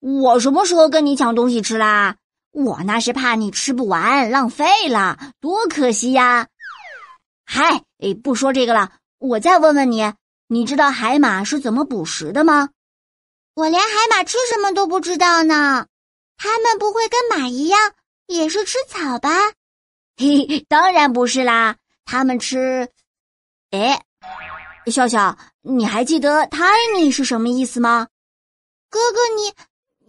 我什么时候跟你抢东西吃啦？我那是怕你吃不完浪费了，多可惜呀！嗨，哎，不说这个了，我再问问你，你知道海马是怎么捕食的吗？我连海马吃什么都不知道呢。它们不会跟马一样也是吃草吧？嘿，当然不是啦，它们吃……哎，笑笑，你还记得 “tiny” 是什么意思吗？哥哥，你你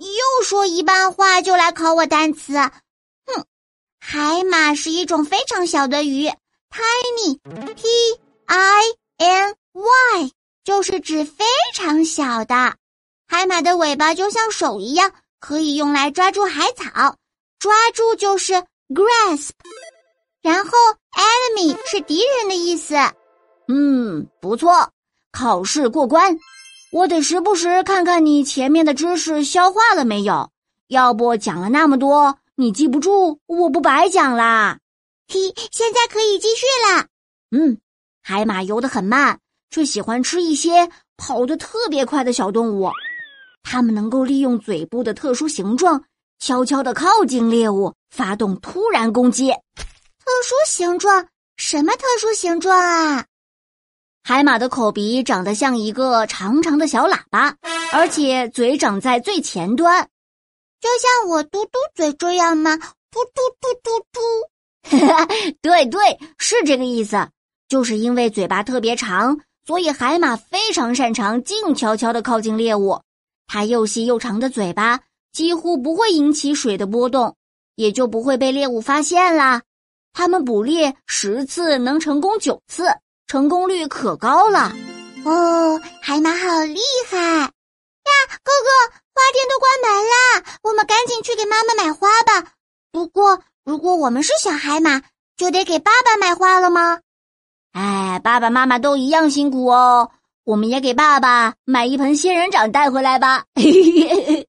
又说一半话就来考我单词，哼！海马是一种非常小的鱼，tiny，t i n y，就是指非常小的。海马的尾巴就像手一样。可以用来抓住海草，抓住就是 grasp，然后 enemy 是敌人的意思。嗯，不错，考试过关。我得时不时看看你前面的知识消化了没有，要不讲了那么多，你记不住，我不白讲啦。嘿，现在可以继续了。嗯，海马游得很慢，却喜欢吃一些跑得特别快的小动物。它们能够利用嘴部的特殊形状，悄悄地靠近猎物，发动突然攻击。特殊形状？什么特殊形状啊？海马的口鼻长得像一个长长的小喇叭，而且嘴长在最前端，就像我嘟嘟嘴这样吗？嘟嘟嘟嘟嘟。对对，是这个意思。就是因为嘴巴特别长，所以海马非常擅长静悄悄地靠近猎物。它又细又长的嘴巴几乎不会引起水的波动，也就不会被猎物发现啦。它们捕猎十次能成功九次，成功率可高了。哦，海马好厉害呀！哥哥，花店都关门啦，我们赶紧去给妈妈买花吧。不过，如果我们是小海马，就得给爸爸买花了吗？哎，爸爸妈妈都一样辛苦哦。我们也给爸爸买一盆仙人掌带回来吧。嘿嘿嘿嘿